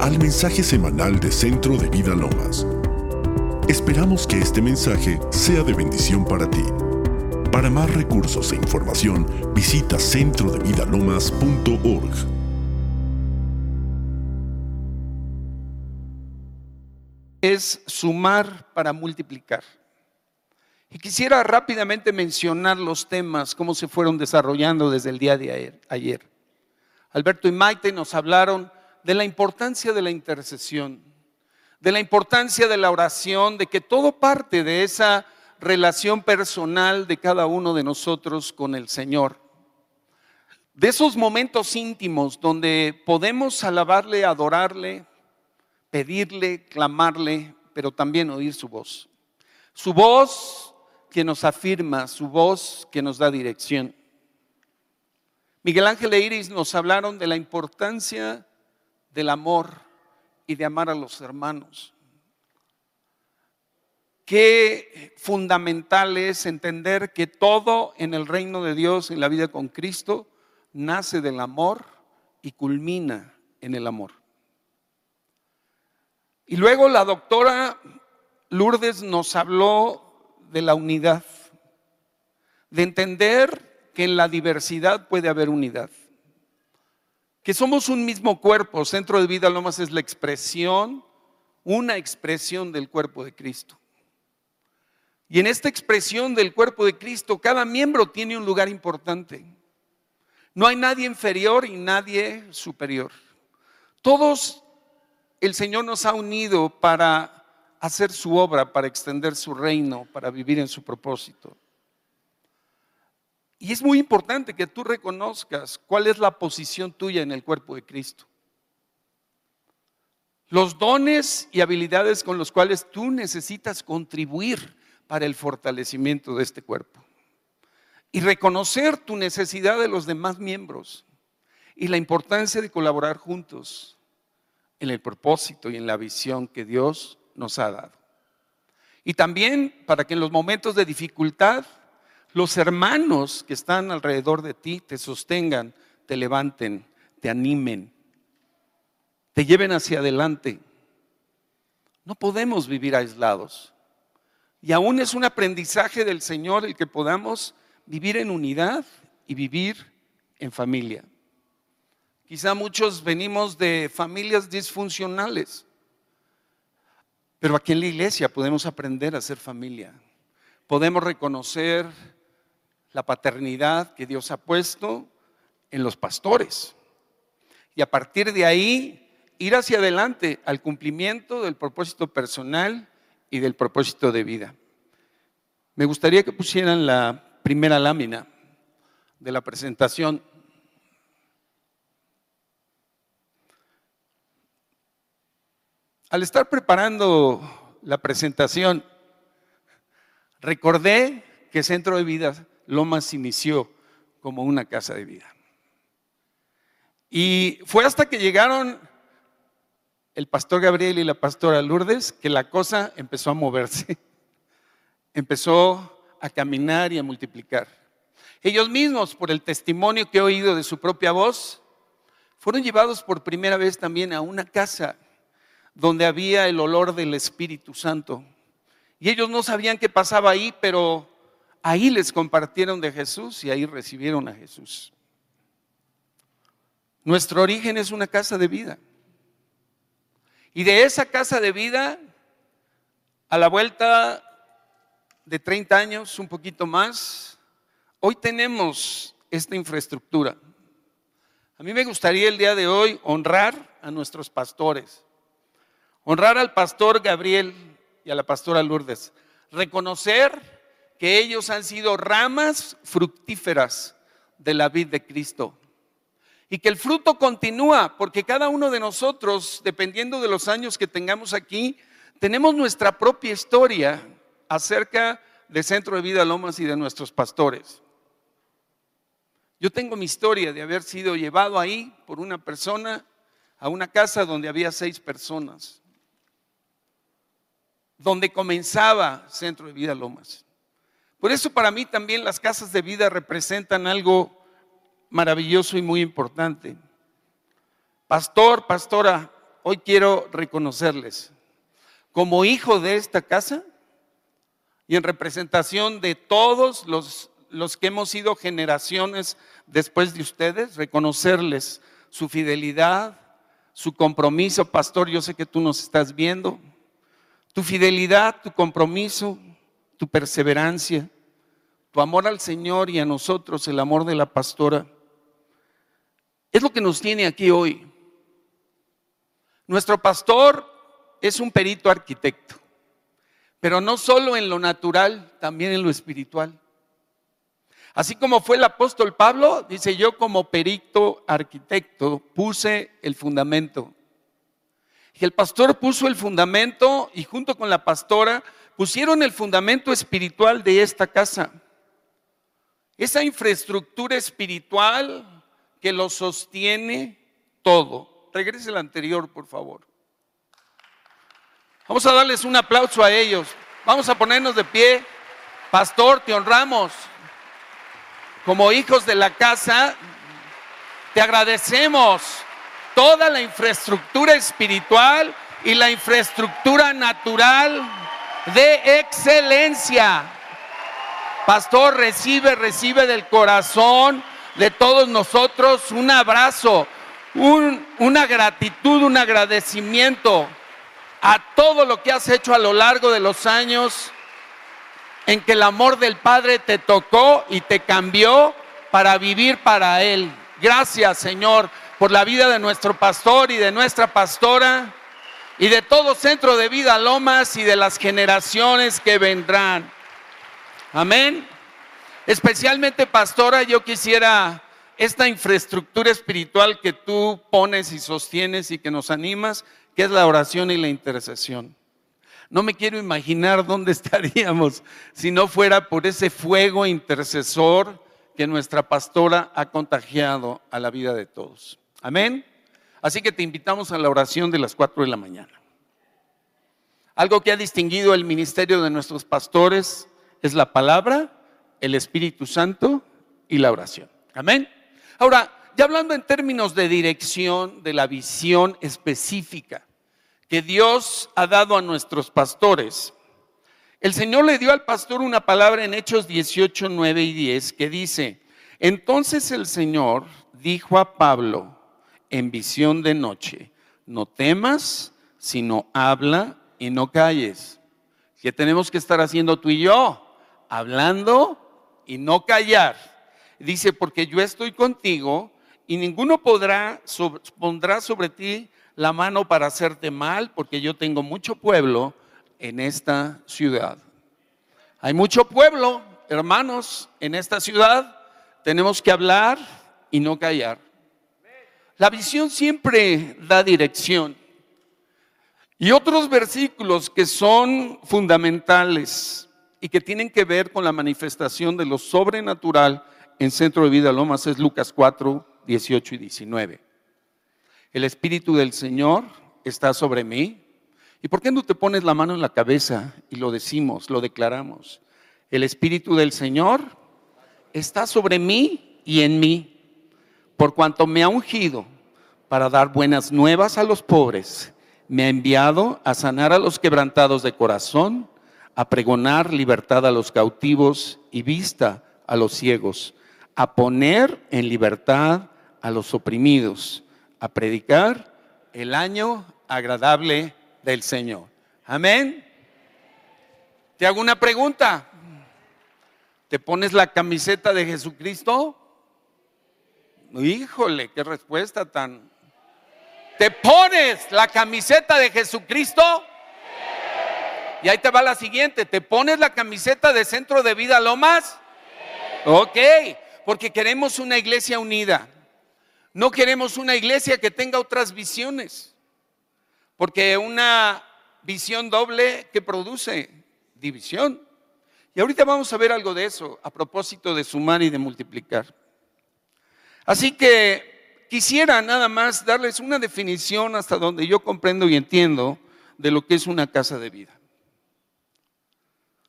al mensaje semanal de Centro de Vida Lomas. Esperamos que este mensaje sea de bendición para ti. Para más recursos e información, visita centrodevidalomas.org. Es sumar para multiplicar. Y quisiera rápidamente mencionar los temas, cómo se fueron desarrollando desde el día de ayer. Alberto y Maite nos hablaron de la importancia de la intercesión, de la importancia de la oración, de que todo parte de esa relación personal de cada uno de nosotros con el Señor. De esos momentos íntimos donde podemos alabarle, adorarle, pedirle, clamarle, pero también oír su voz. Su voz que nos afirma, su voz que nos da dirección. Miguel Ángel e Iris nos hablaron de la importancia del amor y de amar a los hermanos. Qué fundamental es entender que todo en el reino de Dios, en la vida con Cristo, nace del amor y culmina en el amor. Y luego la doctora Lourdes nos habló de la unidad, de entender que en la diversidad puede haber unidad que somos un mismo cuerpo. Centro de Vida Lomas es la expresión, una expresión del cuerpo de Cristo. Y en esta expresión del cuerpo de Cristo, cada miembro tiene un lugar importante. No hay nadie inferior y nadie superior. Todos el Señor nos ha unido para hacer su obra, para extender su reino, para vivir en su propósito. Y es muy importante que tú reconozcas cuál es la posición tuya en el cuerpo de Cristo. Los dones y habilidades con los cuales tú necesitas contribuir para el fortalecimiento de este cuerpo. Y reconocer tu necesidad de los demás miembros y la importancia de colaborar juntos en el propósito y en la visión que Dios nos ha dado. Y también para que en los momentos de dificultad los hermanos que están alrededor de ti te sostengan, te levanten, te animen, te lleven hacia adelante. No podemos vivir aislados. Y aún es un aprendizaje del Señor el que podamos vivir en unidad y vivir en familia. Quizá muchos venimos de familias disfuncionales, pero aquí en la iglesia podemos aprender a ser familia. Podemos reconocer la paternidad que Dios ha puesto en los pastores. Y a partir de ahí, ir hacia adelante al cumplimiento del propósito personal y del propósito de vida. Me gustaría que pusieran la primera lámina de la presentación. Al estar preparando la presentación, recordé que Centro de Vida Lomas inició como una casa de vida. Y fue hasta que llegaron el pastor Gabriel y la pastora Lourdes que la cosa empezó a moverse, empezó a caminar y a multiplicar. Ellos mismos, por el testimonio que he oído de su propia voz, fueron llevados por primera vez también a una casa donde había el olor del Espíritu Santo. Y ellos no sabían qué pasaba ahí, pero ahí les compartieron de Jesús y ahí recibieron a Jesús. Nuestro origen es una casa de vida. Y de esa casa de vida, a la vuelta de 30 años, un poquito más, hoy tenemos esta infraestructura. A mí me gustaría el día de hoy honrar a nuestros pastores, honrar al pastor Gabriel y a la pastora Lourdes, reconocer que ellos han sido ramas fructíferas de la vid de Cristo. Y que el fruto continúa, porque cada uno de nosotros, dependiendo de los años que tengamos aquí, tenemos nuestra propia historia acerca de Centro de Vida Lomas y de nuestros pastores. Yo tengo mi historia de haber sido llevado ahí por una persona a una casa donde había seis personas, donde comenzaba Centro de Vida Lomas. Por eso para mí también las casas de vida representan algo maravilloso y muy importante. Pastor, pastora, hoy quiero reconocerles como hijo de esta casa y en representación de todos los, los que hemos sido generaciones después de ustedes, reconocerles su fidelidad, su compromiso. Pastor, yo sé que tú nos estás viendo. Tu fidelidad, tu compromiso, tu perseverancia, tu amor al Señor y a nosotros, el amor de la pastora, es lo que nos tiene aquí hoy. Nuestro pastor es un perito arquitecto, pero no solo en lo natural, también en lo espiritual. Así como fue el apóstol Pablo, dice yo como perito arquitecto puse el fundamento. Y el pastor puso el fundamento y junto con la pastora pusieron el fundamento espiritual de esta casa. Esa infraestructura espiritual que lo sostiene todo. Regrese el anterior, por favor. Vamos a darles un aplauso a ellos. Vamos a ponernos de pie. Pastor, te honramos. Como hijos de la casa, te agradecemos toda la infraestructura espiritual y la infraestructura natural de excelencia. Pastor, recibe, recibe del corazón de todos nosotros un abrazo, una gratitud, un agradecimiento a todo lo que has hecho a lo largo de los años en que el amor del Padre te tocó y te cambió para vivir para Él. Gracias, Señor, por la vida de nuestro pastor y de nuestra pastora y de todo centro de vida Lomas y de las generaciones que vendrán. Amén. Especialmente, pastora, yo quisiera esta infraestructura espiritual que tú pones y sostienes y que nos animas, que es la oración y la intercesión. No me quiero imaginar dónde estaríamos si no fuera por ese fuego intercesor que nuestra pastora ha contagiado a la vida de todos. Amén. Así que te invitamos a la oración de las 4 de la mañana. Algo que ha distinguido el ministerio de nuestros pastores es la palabra, el Espíritu Santo y la oración. Amén. Ahora, ya hablando en términos de dirección, de la visión específica que Dios ha dado a nuestros pastores, el Señor le dio al pastor una palabra en Hechos 18, 9 y 10 que dice, entonces el Señor dijo a Pablo en visión de noche, no temas, sino habla y no calles. ¿Qué tenemos que estar haciendo tú y yo? Hablando y no callar. Dice, porque yo estoy contigo y ninguno podrá, pondrá sobre ti la mano para hacerte mal, porque yo tengo mucho pueblo en esta ciudad. Hay mucho pueblo, hermanos, en esta ciudad. Tenemos que hablar y no callar. La visión siempre da dirección. Y otros versículos que son fundamentales y que tienen que ver con la manifestación de lo sobrenatural en Centro de Vida Lomas es Lucas 4, 18 y 19. El Espíritu del Señor está sobre mí. ¿Y por qué no te pones la mano en la cabeza y lo decimos, lo declaramos? El Espíritu del Señor está sobre mí y en mí, por cuanto me ha ungido para dar buenas nuevas a los pobres me ha enviado a sanar a los quebrantados de corazón, a pregonar libertad a los cautivos y vista a los ciegos, a poner en libertad a los oprimidos, a predicar el año agradable del Señor. Amén. Te hago una pregunta. ¿Te pones la camiseta de Jesucristo? Híjole, qué respuesta tan ¿Te pones la camiseta de Jesucristo? Y ahí te va la siguiente, ¿te pones la camiseta de Centro de Vida Lomas? Ok, porque queremos una iglesia unida. No queremos una iglesia que tenga otras visiones. Porque una visión doble que produce división. Y ahorita vamos a ver algo de eso a propósito de sumar y de multiplicar. Así que quisiera nada más darles una definición hasta donde yo comprendo y entiendo de lo que es una casa de vida.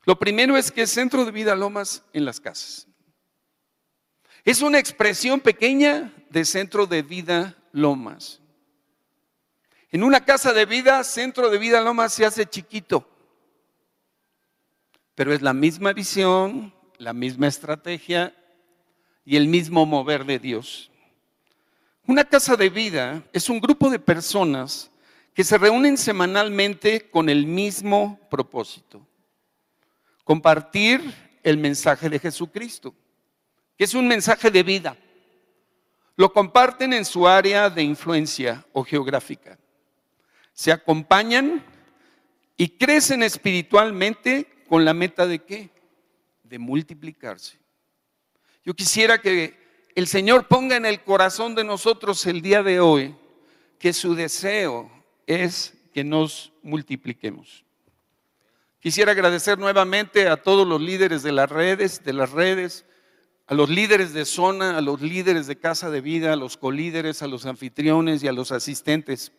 Lo primero es que es centro de vida Lomas en las casas. Es una expresión pequeña de centro de vida Lomas. En una casa de vida, centro de vida Loma se hace chiquito, pero es la misma visión, la misma estrategia y el mismo mover de Dios. Una casa de vida es un grupo de personas que se reúnen semanalmente con el mismo propósito, compartir el mensaje de Jesucristo, que es un mensaje de vida. Lo comparten en su área de influencia o geográfica. Se acompañan y crecen espiritualmente con la meta de qué? De multiplicarse. Yo quisiera que el Señor ponga en el corazón de nosotros el día de hoy que su deseo es que nos multipliquemos. Quisiera agradecer nuevamente a todos los líderes de las redes, de las redes, a los líderes de zona, a los líderes de casa de vida, a los colíderes, a los anfitriones y a los asistentes,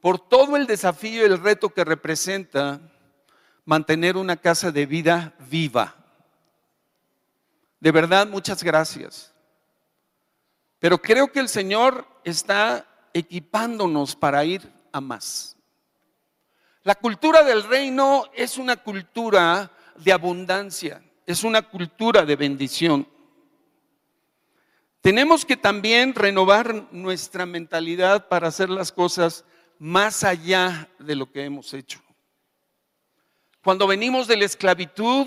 por todo el desafío y el reto que representa mantener una casa de vida viva. De verdad, muchas gracias. Pero creo que el Señor está equipándonos para ir a más. La cultura del reino es una cultura de abundancia, es una cultura de bendición. Tenemos que también renovar nuestra mentalidad para hacer las cosas más allá de lo que hemos hecho. Cuando venimos de la esclavitud,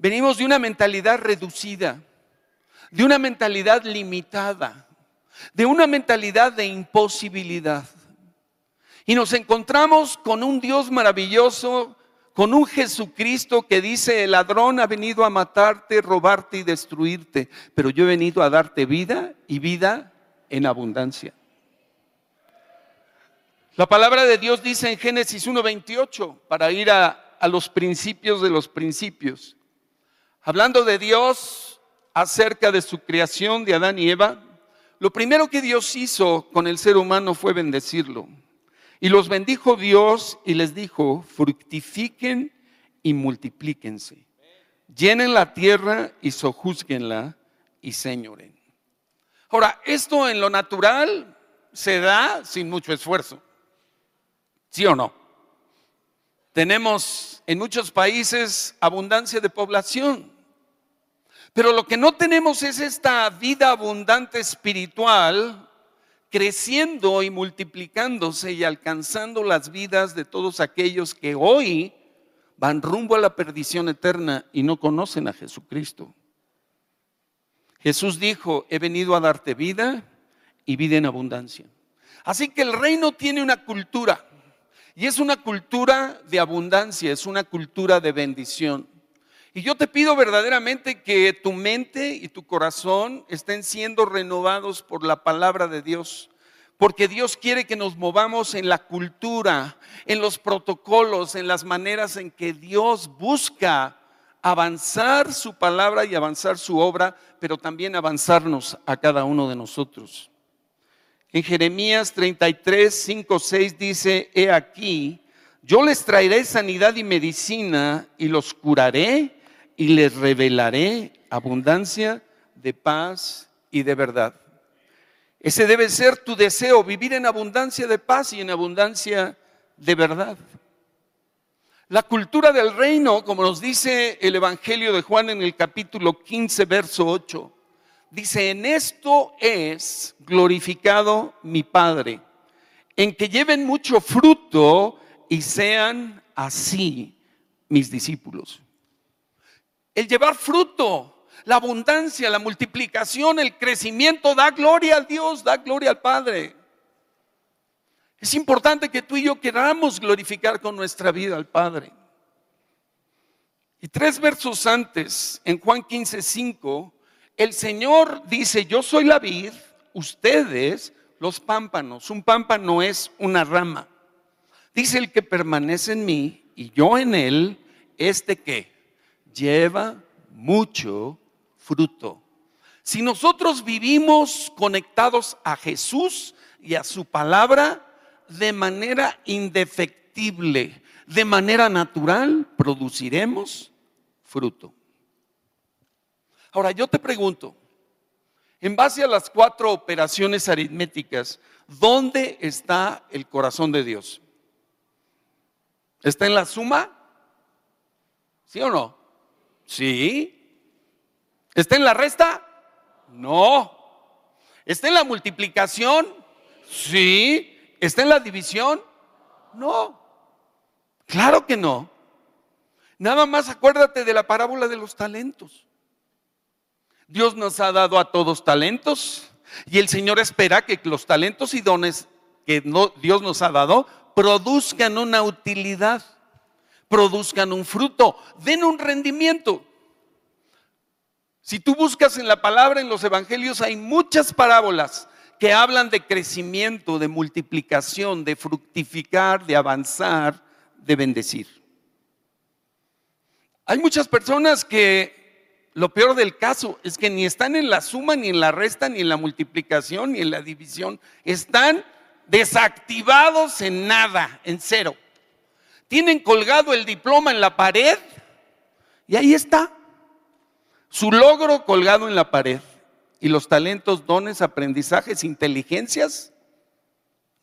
venimos de una mentalidad reducida, de una mentalidad limitada, de una mentalidad de imposibilidad. Y nos encontramos con un Dios maravilloso, con un Jesucristo que dice, el ladrón ha venido a matarte, robarte y destruirte, pero yo he venido a darte vida y vida en abundancia. La palabra de Dios dice en Génesis 1.28, para ir a, a los principios de los principios, hablando de Dios acerca de su creación de Adán y Eva, lo primero que Dios hizo con el ser humano fue bendecirlo. Y los bendijo Dios y les dijo, fructifiquen y multiplíquense. Llenen la tierra y sojuzguenla y señoren. Ahora, esto en lo natural se da sin mucho esfuerzo. ¿Sí o no? Tenemos en muchos países abundancia de población. Pero lo que no tenemos es esta vida abundante espiritual creciendo y multiplicándose y alcanzando las vidas de todos aquellos que hoy van rumbo a la perdición eterna y no conocen a Jesucristo. Jesús dijo, he venido a darte vida y vida en abundancia. Así que el reino tiene una cultura y es una cultura de abundancia, es una cultura de bendición. Y yo te pido verdaderamente que tu mente y tu corazón estén siendo renovados por la palabra de Dios. Porque Dios quiere que nos movamos en la cultura, en los protocolos, en las maneras en que Dios busca avanzar su palabra y avanzar su obra, pero también avanzarnos a cada uno de nosotros. En Jeremías 33, 5, 6 dice, he aquí, yo les traeré sanidad y medicina y los curaré y les revelaré abundancia de paz y de verdad. Ese debe ser tu deseo, vivir en abundancia de paz y en abundancia de verdad. La cultura del reino, como nos dice el Evangelio de Juan en el capítulo 15, verso 8, dice, en esto es glorificado mi Padre, en que lleven mucho fruto y sean así mis discípulos. El llevar fruto, la abundancia, la multiplicación, el crecimiento da gloria a Dios, da gloria al Padre. Es importante que tú y yo queramos glorificar con nuestra vida al Padre. Y tres versos antes, en Juan 15, 5, el Señor dice, yo soy la vid, ustedes los pámpanos. Un pámpano es una rama. Dice el que permanece en mí y yo en él, este que lleva mucho fruto. Si nosotros vivimos conectados a Jesús y a su palabra de manera indefectible, de manera natural, produciremos fruto. Ahora yo te pregunto, En base a las cuatro operaciones aritméticas, ¿dónde está el corazón de Dios? ¿Está en la suma? ¿Sí o no? Sí. ¿Está en la resta? No. ¿Está en la multiplicación? Sí. ¿Está en la división? No. Claro que no. Nada más acuérdate de la parábola de los talentos. Dios nos ha dado a todos talentos y el Señor espera que los talentos y dones que Dios nos ha dado produzcan una utilidad, produzcan un fruto, den un rendimiento. Si tú buscas en la palabra, en los evangelios, hay muchas parábolas que hablan de crecimiento, de multiplicación, de fructificar, de avanzar, de bendecir. Hay muchas personas que lo peor del caso es que ni están en la suma, ni en la resta, ni en la multiplicación, ni en la división. Están desactivados en nada, en cero. Tienen colgado el diploma en la pared y ahí está. Su logro colgado en la pared. Y los talentos, dones, aprendizajes, inteligencias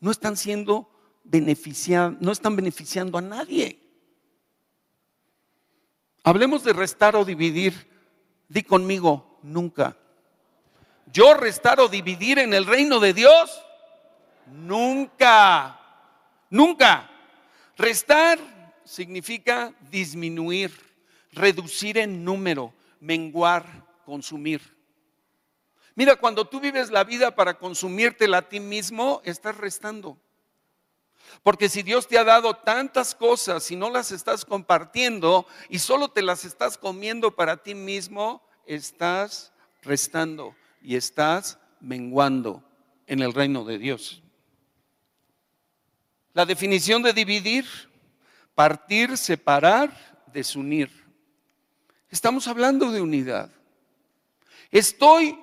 no están siendo beneficiados, no están beneficiando a nadie. Hablemos de restar o dividir Di conmigo, nunca. Yo restar o dividir en el reino de Dios, nunca, nunca. Restar significa disminuir, reducir en número, menguar, consumir. Mira, cuando tú vives la vida para consumírtela a ti mismo, estás restando. Porque si Dios te ha dado tantas cosas y no las estás compartiendo y solo te las estás comiendo para ti mismo, estás restando y estás menguando en el reino de Dios. La definición de dividir, partir, separar, desunir. Estamos hablando de unidad. Estoy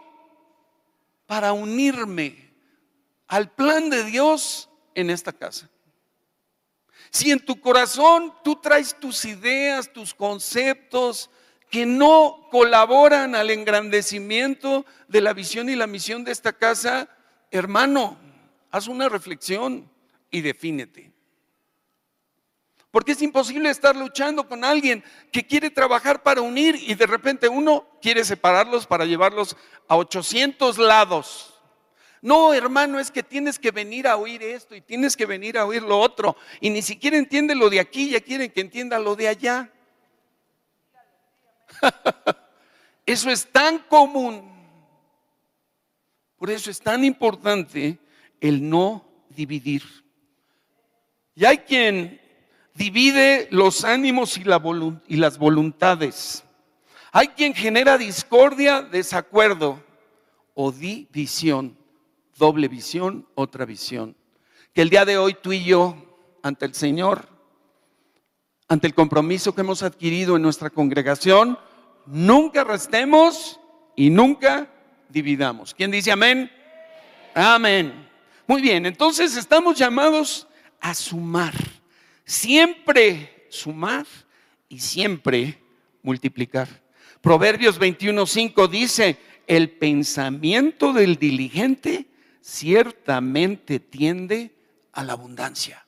para unirme al plan de Dios en esta casa. Si en tu corazón tú traes tus ideas, tus conceptos que no colaboran al engrandecimiento de la visión y la misión de esta casa, hermano, haz una reflexión y defínete. Porque es imposible estar luchando con alguien que quiere trabajar para unir y de repente uno quiere separarlos para llevarlos a 800 lados. No, hermano, es que tienes que venir a oír esto y tienes que venir a oír lo otro. Y ni siquiera entiende lo de aquí, ya quieren que entienda lo de allá. Eso es tan común. Por eso es tan importante el no dividir. Y hay quien divide los ánimos y, y las voluntades. Hay quien genera discordia, desacuerdo o división doble visión, otra visión. Que el día de hoy tú y yo, ante el Señor, ante el compromiso que hemos adquirido en nuestra congregación, nunca restemos y nunca dividamos. ¿Quién dice amén? Amén. Muy bien, entonces estamos llamados a sumar. Siempre sumar y siempre multiplicar. Proverbios 21.5 dice, el pensamiento del diligente ciertamente tiende a la abundancia.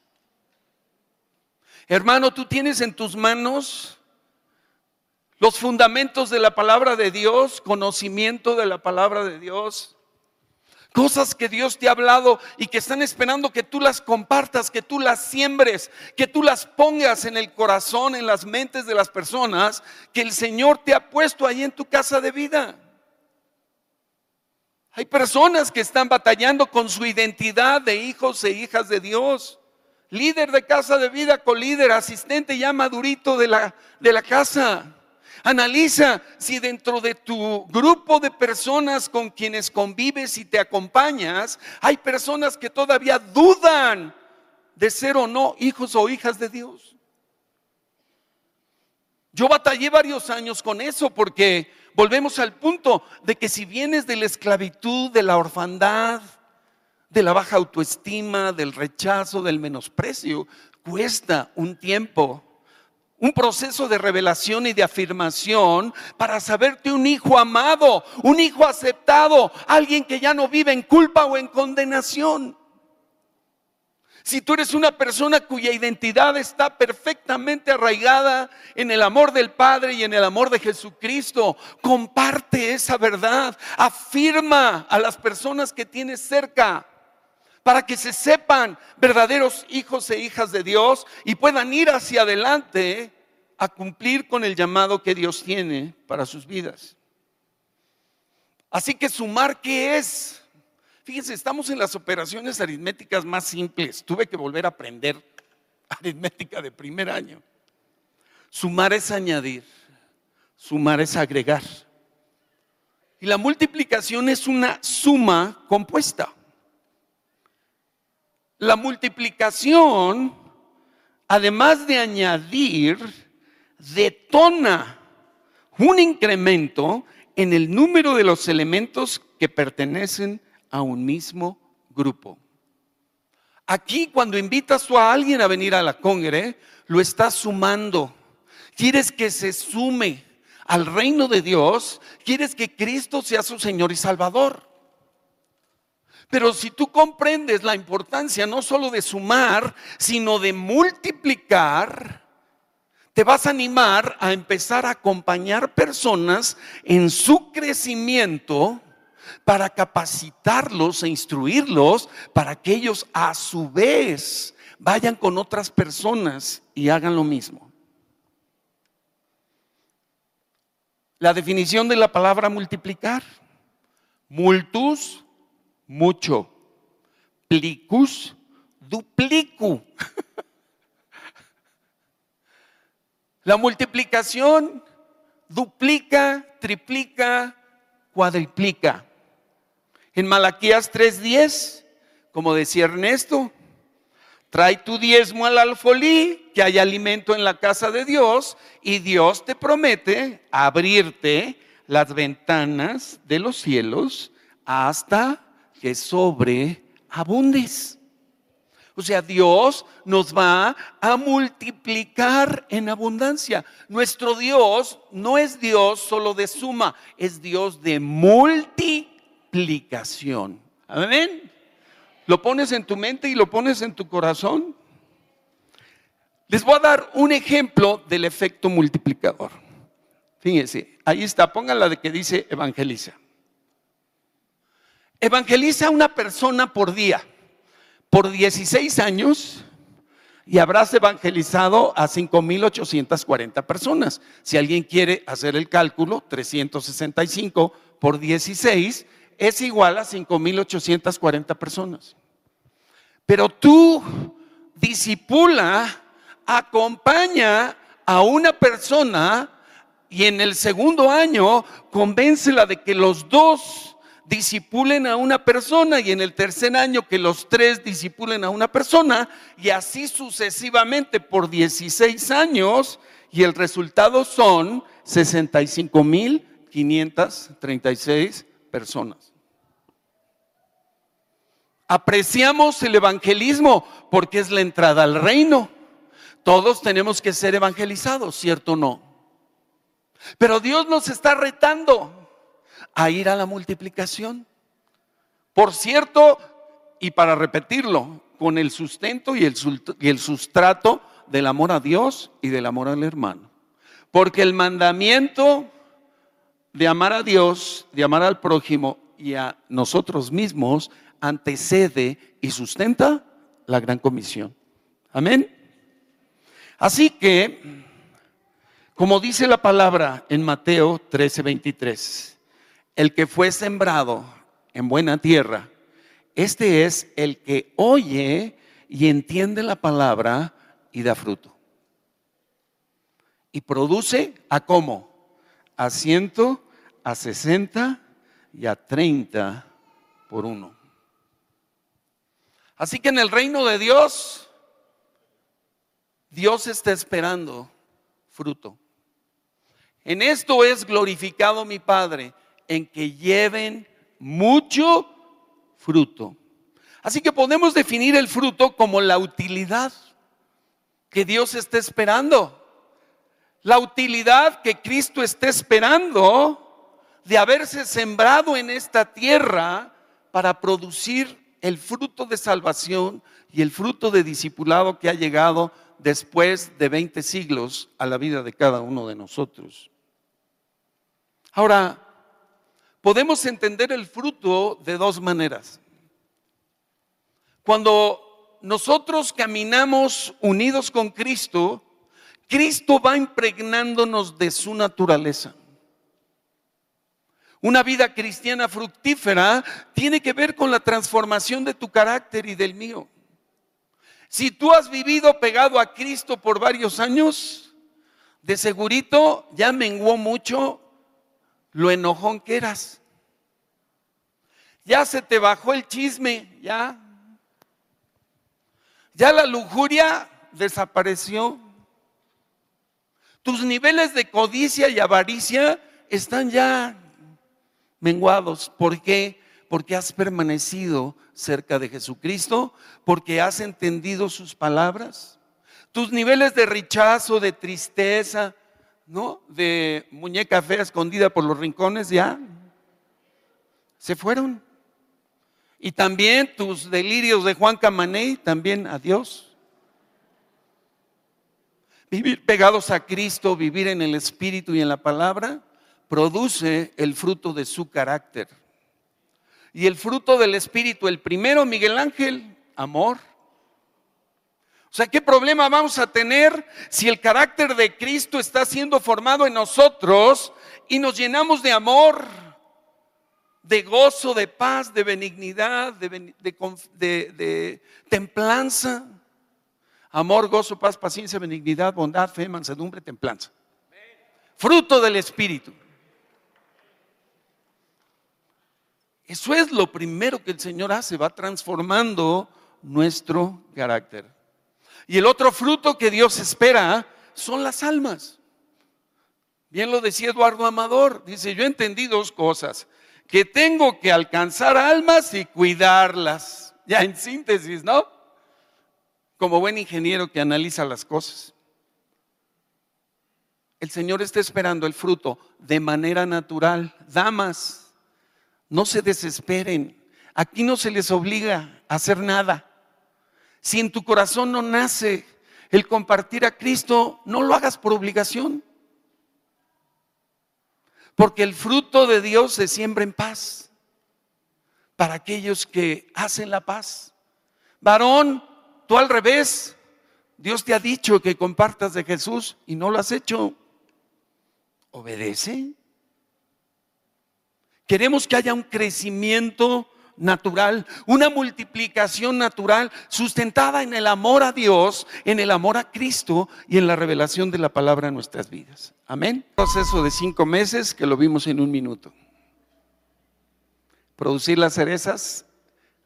Hermano, tú tienes en tus manos los fundamentos de la palabra de Dios, conocimiento de la palabra de Dios, cosas que Dios te ha hablado y que están esperando que tú las compartas, que tú las siembres, que tú las pongas en el corazón, en las mentes de las personas que el Señor te ha puesto ahí en tu casa de vida. Hay personas que están batallando con su identidad de hijos e hijas de Dios. Líder de casa de vida, colíder, asistente ya madurito de la, de la casa. Analiza si dentro de tu grupo de personas con quienes convives y te acompañas, hay personas que todavía dudan de ser o no hijos o hijas de Dios. Yo batallé varios años con eso porque volvemos al punto de que si vienes de la esclavitud, de la orfandad, de la baja autoestima, del rechazo, del menosprecio, cuesta un tiempo un proceso de revelación y de afirmación para saberte un hijo amado, un hijo aceptado, alguien que ya no vive en culpa o en condenación. Si tú eres una persona cuya identidad está perfectamente arraigada en el amor del Padre y en el amor de Jesucristo, comparte esa verdad, afirma a las personas que tienes cerca para que se sepan verdaderos hijos e hijas de Dios y puedan ir hacia adelante a cumplir con el llamado que Dios tiene para sus vidas. Así que sumar, ¿qué es? Fíjense, estamos en las operaciones aritméticas más simples. Tuve que volver a aprender aritmética de primer año. Sumar es añadir, sumar es agregar. Y la multiplicación es una suma compuesta. La multiplicación, además de añadir, detona un incremento en el número de los elementos que pertenecen a un mismo grupo. Aquí cuando invitas a alguien a venir a la congre, lo estás sumando. Quieres que se sume al reino de Dios, quieres que Cristo sea su Señor y Salvador. Pero si tú comprendes la importancia no solo de sumar, sino de multiplicar, te vas a animar a empezar a acompañar personas en su crecimiento para capacitarlos e instruirlos para que ellos a su vez vayan con otras personas y hagan lo mismo. La definición de la palabra multiplicar. Multus mucho. Plicus, duplicu. La multiplicación duplica, triplica, cuadriplica. En Malaquías 3:10, como decía Ernesto, trae tu diezmo al alfolí, que hay alimento en la casa de Dios, y Dios te promete abrirte las ventanas de los cielos hasta que sobreabundes. O sea, Dios nos va a multiplicar en abundancia. Nuestro Dios no es Dios solo de suma, es Dios de multiplicación. Amén. Lo pones en tu mente y lo pones en tu corazón. Les voy a dar un ejemplo del efecto multiplicador. Fíjense, ahí está, pónganla de que dice evangeliza. Evangeliza a una persona por día, por 16 años, y habrás evangelizado a 5.840 personas. Si alguien quiere hacer el cálculo, 365 por 16 es igual a 5.840 personas. Pero tú disipula, acompaña a una persona y en el segundo año convéncela de que los dos disipulen a una persona y en el tercer año que los tres disipulen a una persona y así sucesivamente por 16 años y el resultado son 65.536 personas. Apreciamos el evangelismo porque es la entrada al reino. Todos tenemos que ser evangelizados, ¿cierto o no? Pero Dios nos está retando a ir a la multiplicación. Por cierto, y para repetirlo, con el sustento y el, sustrato del amor a Dios y del amor al hermano. Porque el mandamiento de amar a Dios, de amar al prójimo y a nosotros mismos antecede y sustenta la gran comisión. Amén. Así que, como dice la palabra en Mateo 13:23, el que fue sembrado en buena tierra, este es el que oye y entiende la palabra y da fruto. Y produce a cómo? A ciento, a sesenta y a treinta por uno. Así que en el reino de Dios, Dios está esperando fruto. En esto es glorificado mi Padre en que lleven mucho fruto. Así que podemos definir el fruto como la utilidad que Dios está esperando la utilidad que Cristo está esperando de haberse sembrado en esta tierra para producir el fruto de salvación y el fruto de discipulado que ha llegado después de 20 siglos a la vida de cada uno de nosotros. Ahora, podemos entender el fruto de dos maneras. Cuando nosotros caminamos unidos con Cristo, Cristo va impregnándonos de su naturaleza. Una vida cristiana fructífera tiene que ver con la transformación de tu carácter y del mío. Si tú has vivido pegado a Cristo por varios años, de segurito ya menguó mucho lo enojón que eras. Ya se te bajó el chisme, ya. Ya la lujuria desapareció. Tus niveles de codicia y avaricia están ya menguados. ¿Por qué? Porque has permanecido cerca de Jesucristo, porque has entendido sus palabras. Tus niveles de rechazo, de tristeza, ¿no? De muñeca fea escondida por los rincones ya se fueron. Y también tus delirios de Juan Camaney, también adiós. Vivir pegados a Cristo, vivir en el Espíritu y en la palabra, produce el fruto de su carácter. Y el fruto del Espíritu, el primero, Miguel Ángel, amor. O sea, ¿qué problema vamos a tener si el carácter de Cristo está siendo formado en nosotros y nos llenamos de amor, de gozo, de paz, de benignidad, de, de templanza? amor, gozo, paz, paciencia, benignidad, bondad, fe, mansedumbre, templanza. Fruto del Espíritu. Eso es lo primero que el Señor hace, va transformando nuestro carácter. Y el otro fruto que Dios espera son las almas. Bien lo decía Eduardo Amador, dice, yo entendí dos cosas, que tengo que alcanzar almas y cuidarlas. Ya en síntesis, ¿no? como buen ingeniero que analiza las cosas. El Señor está esperando el fruto de manera natural. Damas, no se desesperen. Aquí no se les obliga a hacer nada. Si en tu corazón no nace el compartir a Cristo, no lo hagas por obligación. Porque el fruto de Dios se siembra en paz para aquellos que hacen la paz. Varón, tú al revés. Dios te ha dicho que compartas de Jesús y no lo has hecho. Obedece. Queremos que haya un crecimiento natural, una multiplicación natural sustentada en el amor a Dios, en el amor a Cristo y en la revelación de la palabra en nuestras vidas. Amén. proceso de cinco meses que lo vimos en un minuto. Producir las cerezas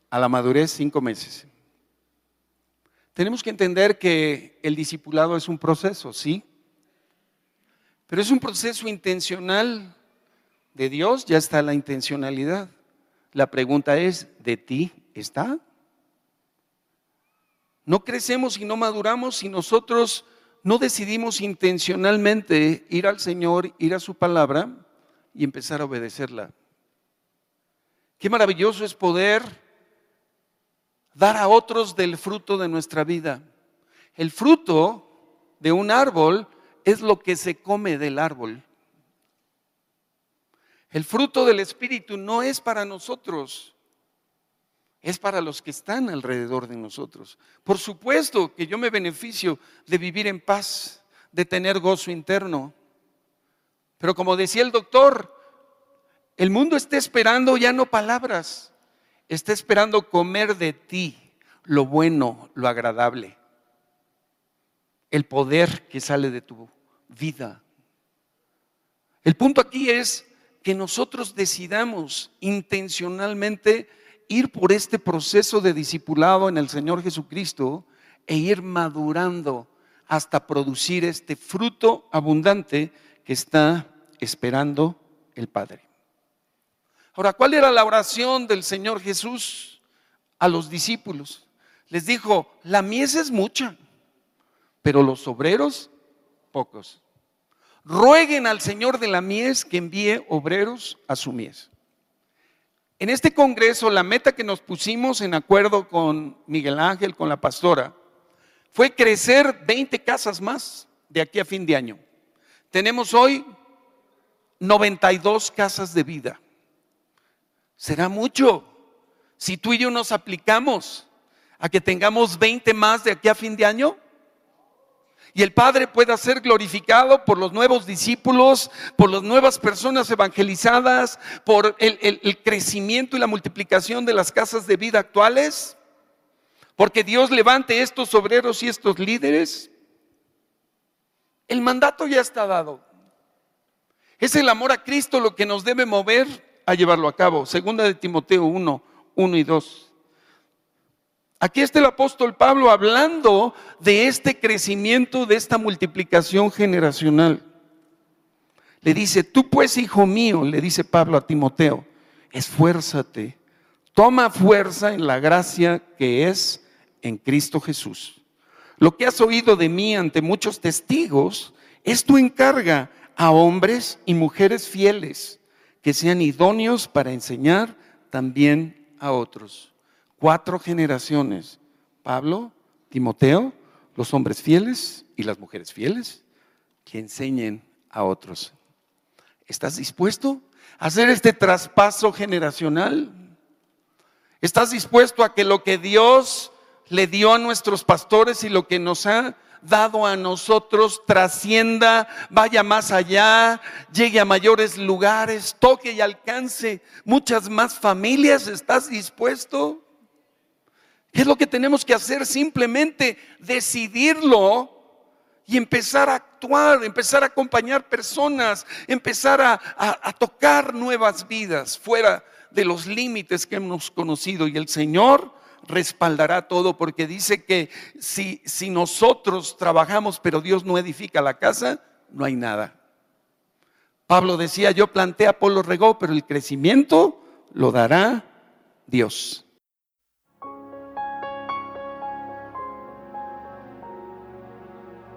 a la madurez cinco meses. Tenemos que entender que el discipulado es un proceso, sí, pero es un proceso intencional de Dios, ya está la intencionalidad. La pregunta es, ¿de ti está? No crecemos y no maduramos si nosotros no decidimos intencionalmente ir al Señor, ir a su palabra y empezar a obedecerla. Qué maravilloso es poder dar a otros del fruto de nuestra vida. El fruto de un árbol es lo que se come del árbol. El fruto del Espíritu no es para nosotros, es para los que están alrededor de nosotros. Por supuesto que yo me beneficio de vivir en paz, de tener gozo interno. Pero como decía el doctor, el mundo está esperando ya no palabras, está esperando comer de ti lo bueno, lo agradable, el poder que sale de tu vida. El punto aquí es que nosotros decidamos intencionalmente ir por este proceso de discipulado en el Señor Jesucristo e ir madurando hasta producir este fruto abundante que está esperando el Padre. Ahora, ¿cuál era la oración del Señor Jesús a los discípulos? Les dijo, la mies es mucha, pero los obreros pocos. Rueguen al Señor de la mies que envíe obreros a su mies. En este congreso, la meta que nos pusimos en acuerdo con Miguel Ángel, con la pastora, fue crecer 20 casas más de aquí a fin de año. Tenemos hoy 92 casas de vida. Será mucho si tú y yo nos aplicamos a que tengamos 20 más de aquí a fin de año y el Padre pueda ser glorificado por los nuevos discípulos, por las nuevas personas evangelizadas, por el, crecimiento y la multiplicación de las casas de vida actuales, porque Dios levante estos obreros y estos líderes. El mandato ya está dado. Es el amor a Cristo lo que nos debe mover a llevarlo a cabo. Segunda de Timoteo 1, 1 y 2. Aquí está el apóstol Pablo hablando de este crecimiento, de esta multiplicación generacional. Le dice, tú pues, hijo mío, le dice Pablo a Timoteo, esfuérzate, toma fuerza en la gracia que es en Cristo Jesús. Lo que has oído de mí ante muchos testigos es tu encarga a hombres y mujeres fieles que sean idóneos para enseñar también a otros cuatro generaciones. Pablo, Timoteo, los hombres fieles y las mujeres fieles, que enseñen a otros. ¿Estás dispuesto a hacer este traspaso generacional? ¿Estás dispuesto a que lo que Dios le dio a nuestros pastores y lo que nos ha dado a nosotros trascienda, vaya más allá, llegue a mayores lugares, toque y alcance muchas más familias? ¿Estás dispuesto? ¿Qué es lo que tenemos que hacer? Simplemente decidirlo y empezar a actuar, empezar a acompañar personas, empezar a, tocar nuevas vidas fuera de los límites que hemos conocido. Y el Señor respaldará todo porque dice que si, si nosotros trabajamos pero Dios no edifica la casa, no hay nada. Pablo decía, yo planté, Apolo regó, pero el crecimiento lo dará Dios.